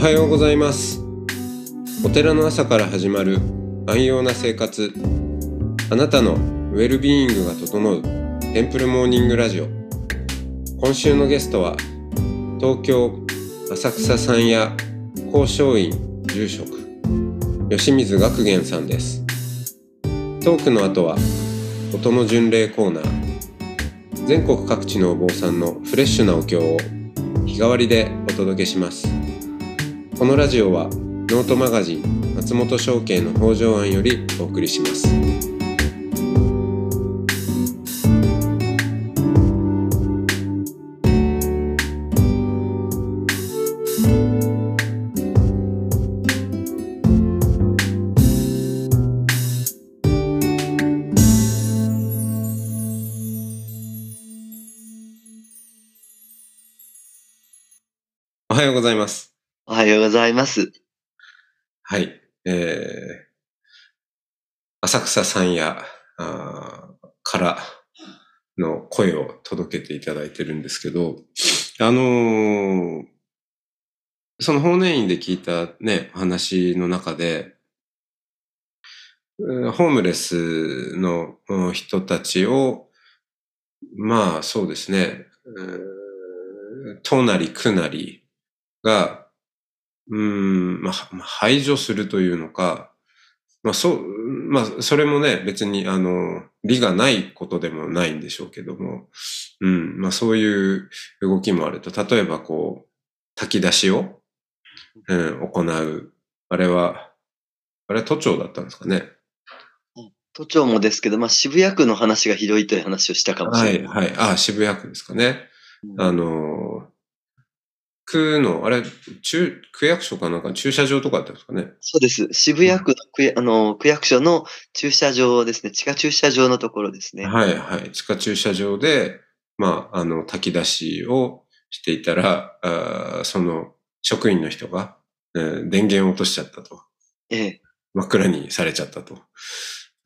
おはようございます。お寺の朝から始まる安養な生活。あなたのウェルビーイングが整うテンプルモーニングラジオ。今週のゲストは東京浅草山屋交渉院住職吉水学玄さんです。トークの後は音の巡礼コーナー。全国各地のお坊さんのフレッシュなお経を日替わりでお届けします。このラジオはノートマガジン松本証券の北条庵よりお送りします。ございます。はいえー、浅草山屋あからの声を届けていただいてるんですけど、あのーその法然院で聞いたね、話の中で、ホームレスの人たちを、まあそうですね、うんとなりくなりが、うん、まあ、まあ排除するというのか、まあそう、まあそれもね、別にあの、理がないことでもないんでしょうけども、うん、まあそういう動きもあると、例えばこう、炊き出しを、うん、行う。あれは、あれは都庁だったんですかね？都庁もですけど、まあ、渋谷区の話がひどいという話をしたかもしはい、れない。はい。あ、渋谷区ですかね。うんあの、区の、あれ、中、区役所かなんか駐車場とかだったんですかね？そうです。渋谷区の区やあの区役所の駐車場ですね。地下駐車場のところですね。はい、はい。地下駐車場で、まあ、あの、炊き出しをしていたら、あーその職員の人が、えー電源を落としちゃったと。ええ。真っ暗にされちゃったと。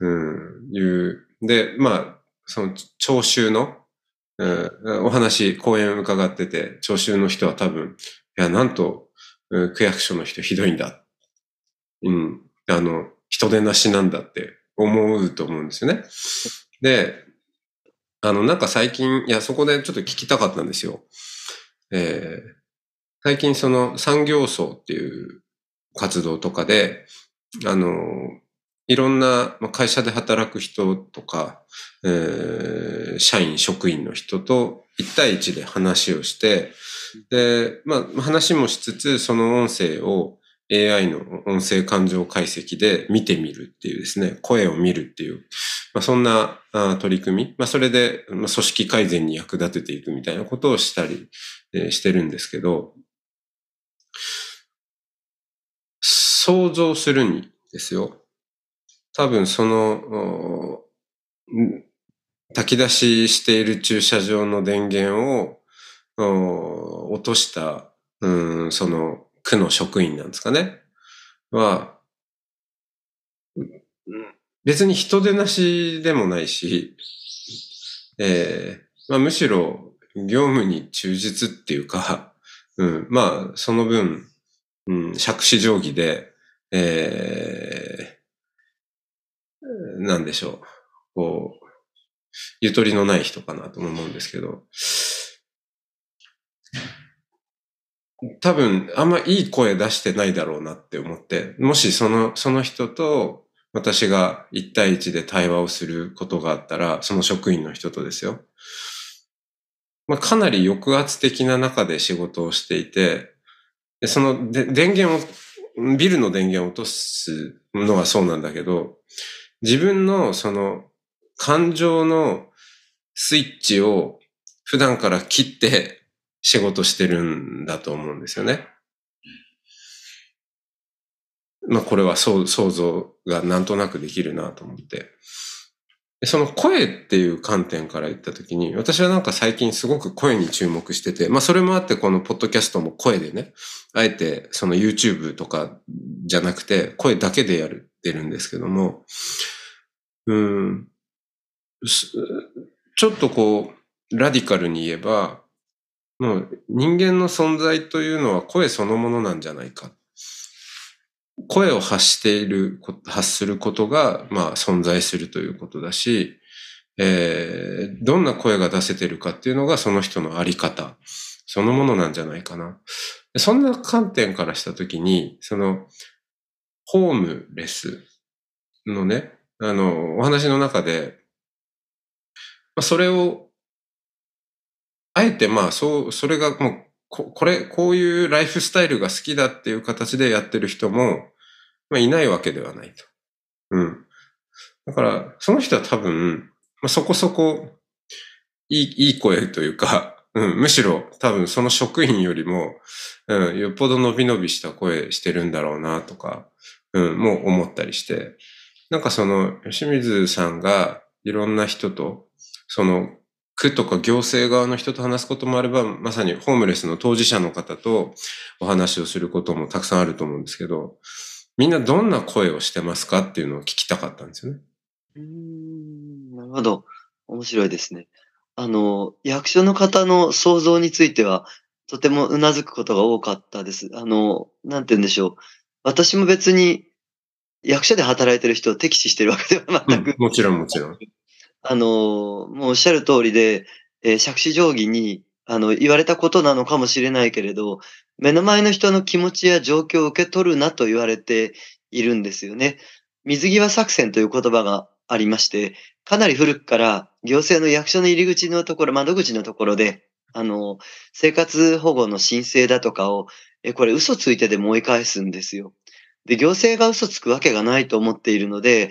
うん、いう。で、まあ、その、聴衆の、うんお話、講演を伺ってて、聴衆の人は多分、いや、なんと、区役所の人ひどいんだ。うん、あの、人手なしなんだって思うと思うんですよね。で、あの、なんか最近、いや、そこでちょっと聞きたかったんですよ。えー最近その産業層っていう活動とかで、あの、いろんな会社で働く人とか、えー社員、職員の人と1対1で話をして、で、まあ話もしつつ、その音声を AI の音声感情解析で見てみるっていうですね、声を見るっていう、まあ、そんな取り組み、まあ、それで、組織改善に役立てていくみたいなことをしたり、してるんですけど、想像するにですよ。多分その、炊き出ししている駐車場の電源を落とした、うん、その区の職員なんですかね。は、別に人手なしでもないし、えーまあ、むしろ業務に忠実っていうか、うん、まあ、その分、うん、杓子定規で、えー、なんでしょう。こう、ゆとりのない人かなと思うんですけど、多分、あんまいい声出してないだろうなって思って、もしその、その人と私が一対一で対話をすることがあったら、その職員の人とですよ。まあ、かなり抑圧的な中で仕事をしていて、でそので電源を、ビルの電源を落とすのはそうなんだけど、自分のその感情のスイッチを普段から切って仕事してるんだと思うんですよね。まあこれは想像がなんとなくできるなと思って。その声っていう観点から言ったときに、私はなんか最近すごく声に注目してて、まあそれもあってこのポッドキャストも声でね、あえてその YouTube とかじゃなくて声だけでやるってるんですけども、うん、ちょっとこう、ラディカルに言えば、もう人間の存在というのは声そのものなんじゃないか。声を発している、発することが、まあ存在するということだし、えー、どんな声が出せてるかっていうのがその人のあり方、そのものなんじゃないかな。そんな観点からしたときに、その、ホームレスのね、あの、お話の中で、まあ、それを、あえてまあ、そう、それがもう、ここれ、こういうライフスタイルが好きだっていう形でやってる人も、まあ、いないわけではないと。うん。だから、その人は多分、まあ、そこそこ、いい、いい声というか、うん、むしろ多分その職員よりも、うん、よっぽど伸び伸びした声してるんだろうなとか、うん、もう思ったりして、なんかその、清水さんがいろんな人と、その、区とか行政側の人と話すこともあれば、まさにホームレスの当事者の方とお話をすることもたくさんあると思うんですけど、みんなどんな声をしてますかっていうのを聞きたかったんですよね。うん、なるほど。面白いですね。あの、役所の方の想像については、とても頷くことが多かったです。あの、なんて言うんでしょう。私も別に役所で働いてる人を敵視してるわけでは全く、うん、もちろんもちろん。あの、もうおっしゃる通りで、えー、借子定規に、あの、言われたことなのかもしれないけれど、目の前の人の気持ちや状況を受け取るなと言われているんですよね。水際作戦という言葉がありまして、かなり古くから行政の役所の入り口のところ、窓口のところで、あの、生活保護の申請だとかを、え、これ嘘ついてでも追い返すんですよ。で、行政が嘘つくわけがないと思っているので、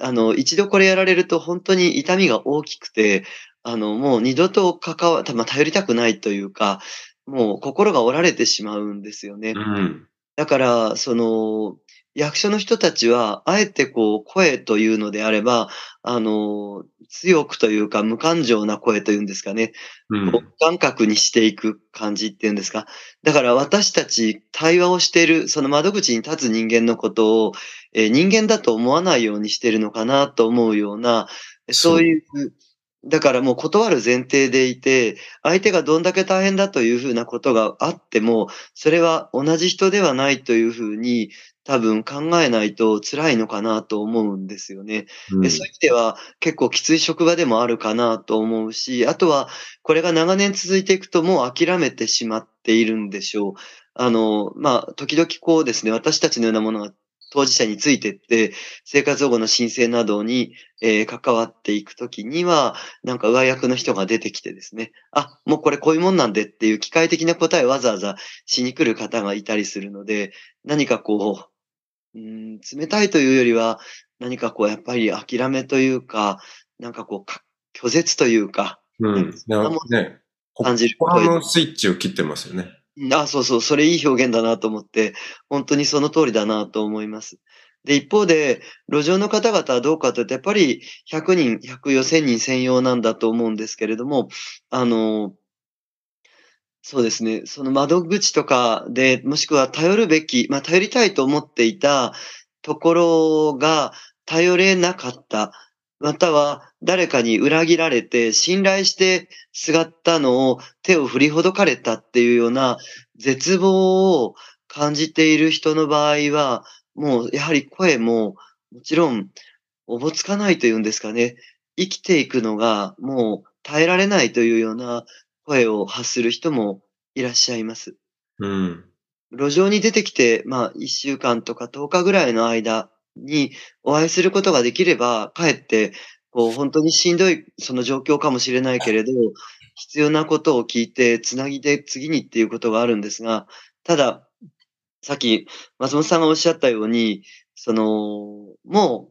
あの、一度これやられると本当に痛みが大きくて、あの、もう二度と関わ、まあ、頼りたくないというか、もう心が折られてしまうんですよね。うん、だから、その、役所の人たちは、あえてこう、声というのであれば、あの、強くというか、無感情な声というんですかね。うん、感覚にしていく感じっていうんですか。だから私たち対話をしている、その窓口に立つ人間のことを、えー、人間だと思わないようにしているのかなと思うような、そういうだからもう断る前提でいて、相手がどんだけ大変だというふうなことがあっても、それは同じ人ではないというふうに多分考えないと辛いのかなと思うんですよね。うん、そういう意味では結構きつい職場でもあるかなと思うし、あとはこれが長年続いていくともう諦めてしまっているんでしょう。あの、まあ、時々こうですね、私たちのようなものが当事者についてって、生活保護の申請などに、えー、関わっていくときには、なんか上役の人が出てきてですね、あ、もうこれこういうもんなんでっていう機械的な答えをわざわざしに来る方がいたりするので、何かこう、うん、冷たいというよりは、何かこう、やっぱり諦めというか、なんかこう、拒絶というか、うん、ね、感じる。心のスイッチを切ってますよね。あ、そうそう、それいい表現だなと思って、本当にその通りだなと思います。で、一方で、路上の方々はどうかというと、やっぱり100人、100よ1000人専用なんだと思うんですけれども、あの、そうですね、その窓口とかで、もしくは頼るべき、まあ頼りたいと思っていたところが頼れなかった。または誰かに裏切られて信頼してすがったのを手を振りほどかれたっていうような絶望を感じている人の場合は、もうやはり声ももちろんおぼつかないというんですかね。生きていくのがもう耐えられないというような声を発する人もいらっしゃいます。うん。路上に出てきて、まあ、1週間とか10日ぐらいの間にお会いすることができれば、かえって、こう、本当にしんどい、その状況かもしれないけれど、必要なことを聞いて、つなぎで次にっていうことがあるんですが、ただ、さっき松本さんがおっしゃったように、その、も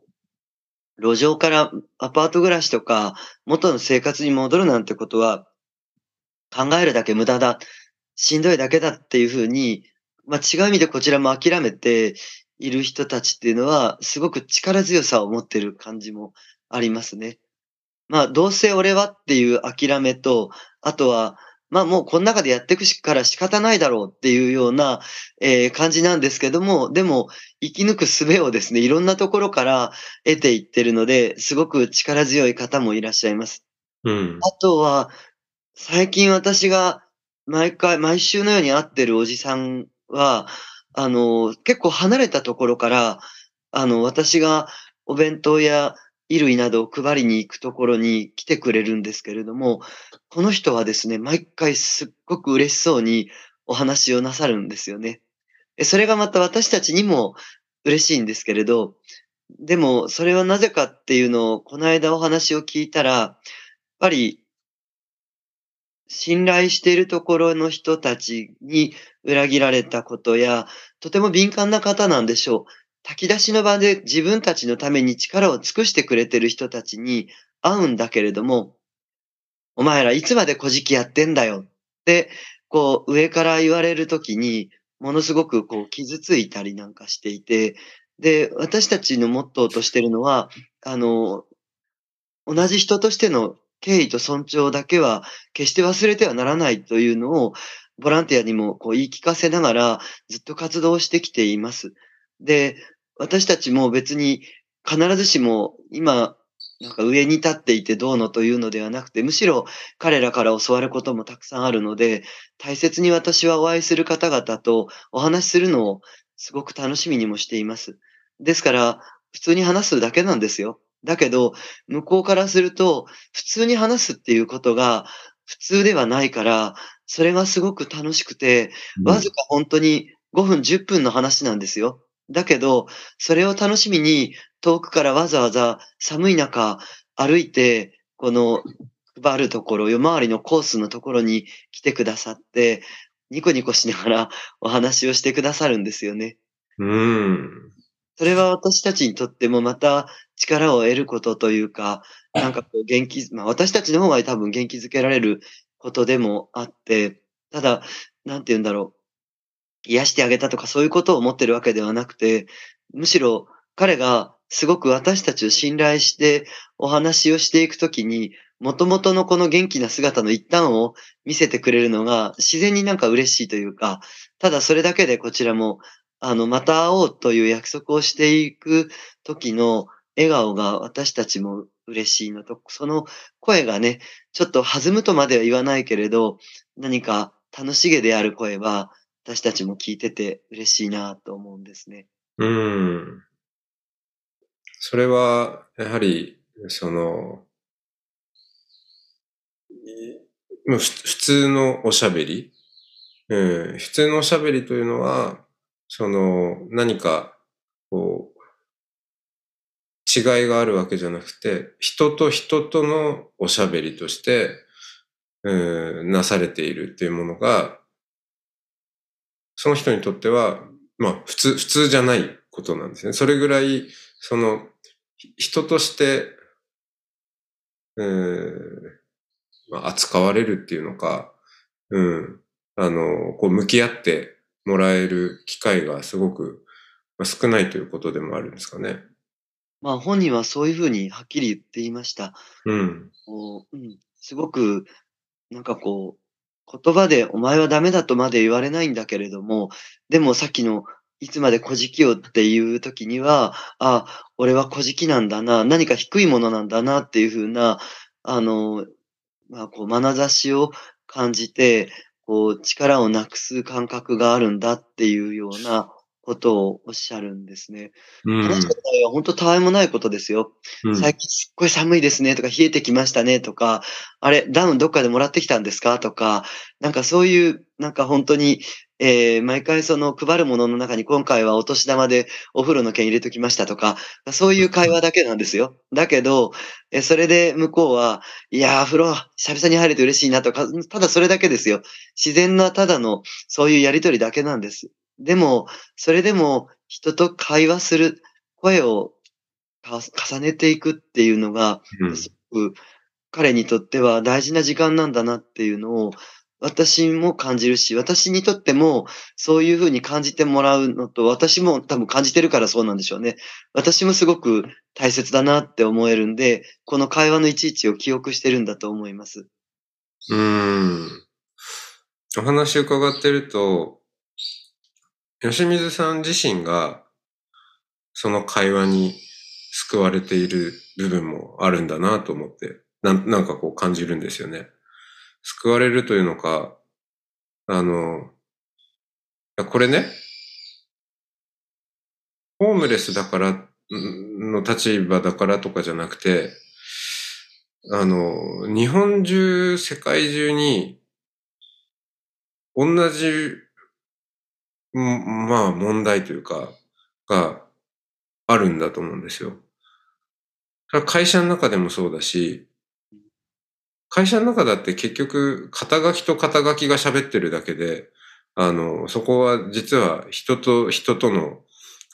う、路上からアパート暮らしとか、元の生活に戻るなんてことは、考えるだけ無駄だ、しんどいだけだっていうふうに、まあ、違う意味でこちらも諦めて、いる人たちっていうのは、すごく力強さを持ってる感じもありますね。まあ、どうせ俺はっていう諦めと、あとは、まあもうこの中でやっていくから仕方ないだろうっていうような、えー、感じなんですけども、でも生き抜く術をですね、いろんなところから得ていってるので、すごく力強い方もいらっしゃいます。うん。あとは、最近私が毎回、毎週のように会ってるおじさんは、あの、結構離れたところから、あの、私がお弁当や衣類などを配りに行くところに来てくれるんですけれども、この人はですね、毎回すっごく嬉しそうにお話をなさるんですよね。それがまた私たちにも嬉しいんですけれど、でもそれはなぜかっていうのをこの間お話を聞いたら、やっぱり信頼しているところの人たちに裏切られたことや、とても敏感な方なんでしょう。炊き出しの場で自分たちのために力を尽くしてくれてる人たちに会うんだけれども、お前らいつまで小じやってんだよって、こう上から言われるときに、ものすごくこう傷ついたりなんかしていて、で、私たちのモットーとしてるのは、あの、同じ人としての敬意と尊重だけは決して忘れてはならないというのを、ボランティアにもこう言い聞かせながらずっと活動してきています。で、私たちも別に必ずしも今、なんか上に立っていてどうのというのではなくて、むしろ彼らから教わることもたくさんあるので、大切に私はお会いする方々とお話しするのをすごく楽しみにもしています。ですから、普通に話すだけなんですよ。だけど、向こうからすると、普通に話すっていうことが普通ではないから、それがすごく楽しくて、わずか本当に5分、10分の話なんですよ。だけど、それを楽しみに遠くからわざわざ寒い中歩いて、この配るところ、夜回りのコースのところに来てくださって、ニコニコしながらお話をしてくださるんですよね。うん。それは私たちにとってもまた力を得ることというか、なんかこう元気、まあ私たちの方が多分元気づけられることでもあって、ただ、なんて言うんだろう。癒してあげたとかそういうことを思ってるわけではなくて、むしろ彼がすごく私たちを信頼してお話をしていくときに、元々のこの元気な姿の一端を見せてくれるのが自然になんか嬉しいというか、ただそれだけでこちらもあの、また会おうという約束をしていく時の笑顔が私たちも嬉しいのと、その声がね、ちょっと弾むとまでは言わないけれど、何か楽しげである声は、私たちも聞いてて嬉しいなと思うんですね。うん。それは、やはり、その、普通のおしゃべり、うん、普通のおしゃべりというのは、その、何か、こう、違いがあるわけじゃなくて、人と人とのおしゃべりとして、うん、なされているっていうものが、その人にとっては、まあ、普通、普通じゃないことなんですね。それぐらい、その、人として、うん、まあ、扱われるっていうのか、うん、あの、こう、向き合ってもらえる機会がすごく少ないということでもあるんですかね。まあ本人はそういうふうにはっきり言っていました。うん。こううん、すごく、なんかこう、言葉でお前はダメだとまで言われないんだけれども、でもさっきのいつまで小じきをっていう時には、あ、俺は小じきなんだな、何か低いものなんだなっていうふうな、あの、まあこう、眼差しを感じて、こう、力をなくす感覚があるんだっていうようなことをおっしゃるんですね。うん、話した場合は本当たわいもないことですよ。うん、最近すっごい寒いですねとか、冷えてきましたねとか、あれ、ダウンどっかでもらってきたんですかとか、なんかそういう、なんか本当に、えー、毎回その配るものの中に今回はお年玉でお風呂の券入れときましたとか、そういう会話だけなんですよ。だけど、えそれで向こうは、いやー、風呂久々に入れて嬉しいなとか、ただそれだけですよ。自然なただのそういうやりとりだけなんです。でも、それでも人と会話する、声を重ねていくっていうのが、すごく彼にとっては大事な時間なんだなっていうのを私も感じるし、私にとってもそういうふうに感じてもらうのと、私も多分感じてるからそうなんでしょうね。私もすごく大切だなって思えるんで、この会話のいちいちを記憶してるんだと思います。うん。お話伺ってると、吉水さん自身がその会話に救われている部分もあるんだなと思って、ななんかこう感じるんですよね。救われるというのか、あの、これね、ホームレスだからの立場だからとかじゃなくて、あの、日本中、世界中に、同じ、まあ問題というか、があるんだと思うんですよ。会社の中でもそうだし、会社の中だって結局、肩書きと肩書きが喋ってるだけで、あの、そこは実は人と人との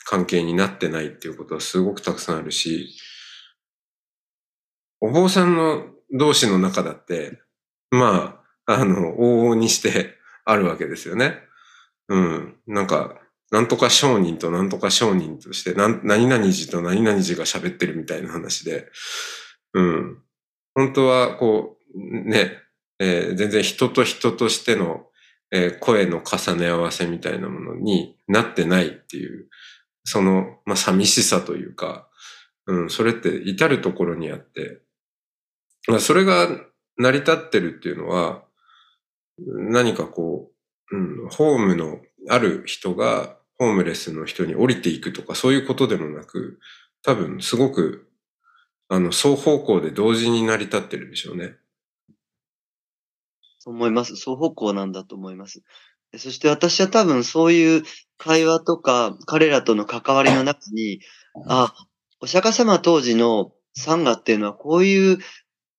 関係になってないっていうことはすごくたくさんあるし、お坊さんの同士の中だって、まあ、あの、往々にしてあるわけですよね。うん。なんか、なんとか商人となんとか商人として、何々寺と何々寺が喋ってるみたいな話で、うん。本当は、こう、ね、えー、全然人と人としての、えー、声の重ね合わせみたいなものになってないっていう、その、まあ、寂しさというか、うん、それって至るところにあって、まあ、それが成り立ってるっていうのは、何かこう、うん、ホームのある人がホームレスの人に降りていくとかそういうことでもなく、多分すごく、あの、双方向で同時に成り立ってるでしょうね。思います。双方向なんだと思います。そして私は多分そういう会話とか彼らとの関わりの中に、あ、お釈迦様当時のサンガっていうのはこういう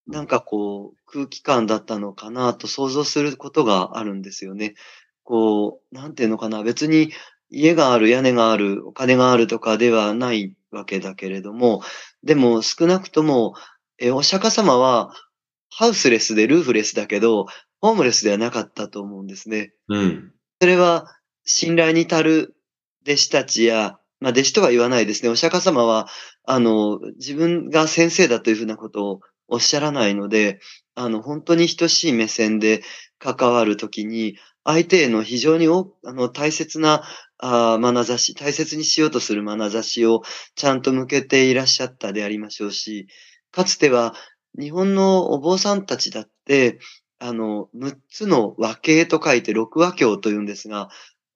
なんかこう空気感だったのかなと想像することがあるんですよね。こう、なんていうのかな、別に家がある、屋根がある、お金があるとかではないわけだけれども、でも少なくとも、え、お釈迦様はハウスレスでルーフレスだけど、ホームレスではなかったと思うんですね。うん。それは信頼に足る弟子たちや、まあ弟子とは言わないですね。お釈迦様は、あの、自分が先生だというふうなことをおっしゃらないので、あの、本当に等しい目線で関わるときに、相手への非常におあの大切なあ眼差し、大切にしようとする眼差しをちゃんと向けていらっしゃったでありましょうし、かつては日本のお坊さんたちだって、あの、6つの和系と書いて六和教と言うんですが、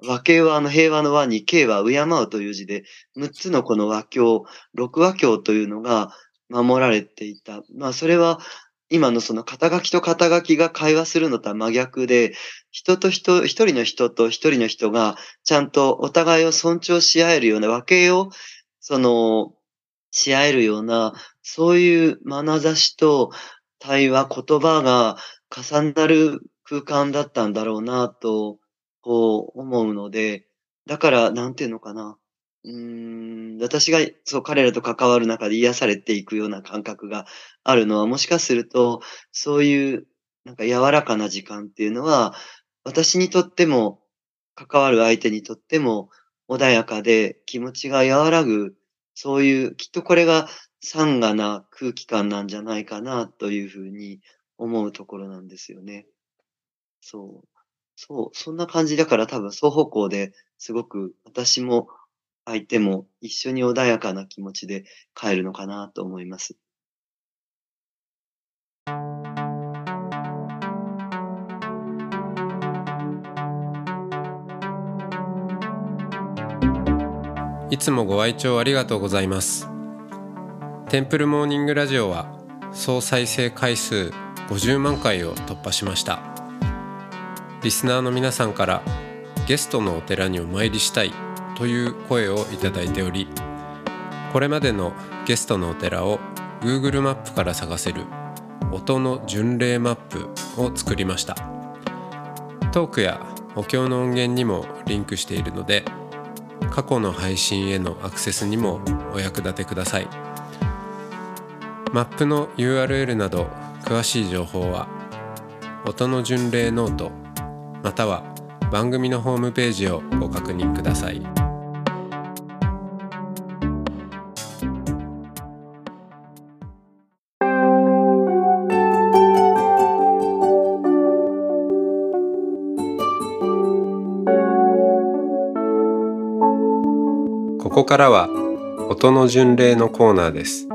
和系はあの平和の和に、慶は敬うという字で、6つのこの和教、六和教というのが守られていた。まあそれは今のその肩書きと肩書きが会話するのとは真逆で、人と人、一人の人と一人の人がちゃんとお互いを尊重し合えるような和けを、その、し合えるような、そういう眼差しと対話、言葉が重なる空間だったんだろうなと、こう思うので、だから、なんていうのかな。うーん、私がそう彼らと関わる中で癒されていくような感覚があるのは、もしかすると、そういうなんか柔らかな時間っていうのは、私にとっても、関わる相手にとっても穏やかで気持ちが和らぐ、そういう、きっとこれが惨がな空気感なんじゃないかなというふうに思うところなんですよね。そう。そう、そんな感じだから多分双方向ですごく私も相手も一緒に穏やかな気持ちで帰るのかなと思います。いつもご愛聴ありがとうございます。テンプルモーニングラジオは総再生回数50万回を突破しました。リスナーの皆さんからゲストのお寺にお参りしたいという声をいただいておりこれまでのゲストのお寺を Google マップから探せる音の巡礼マップを作りましたトークやお経の音源にもリンクしているので過去の配信へのアクセスにもお役立てくださいマップの URL など詳しい情報は音の巡礼ノートまたは番組のホームページをご確認ください。ここからは音の巡礼のコーナーです。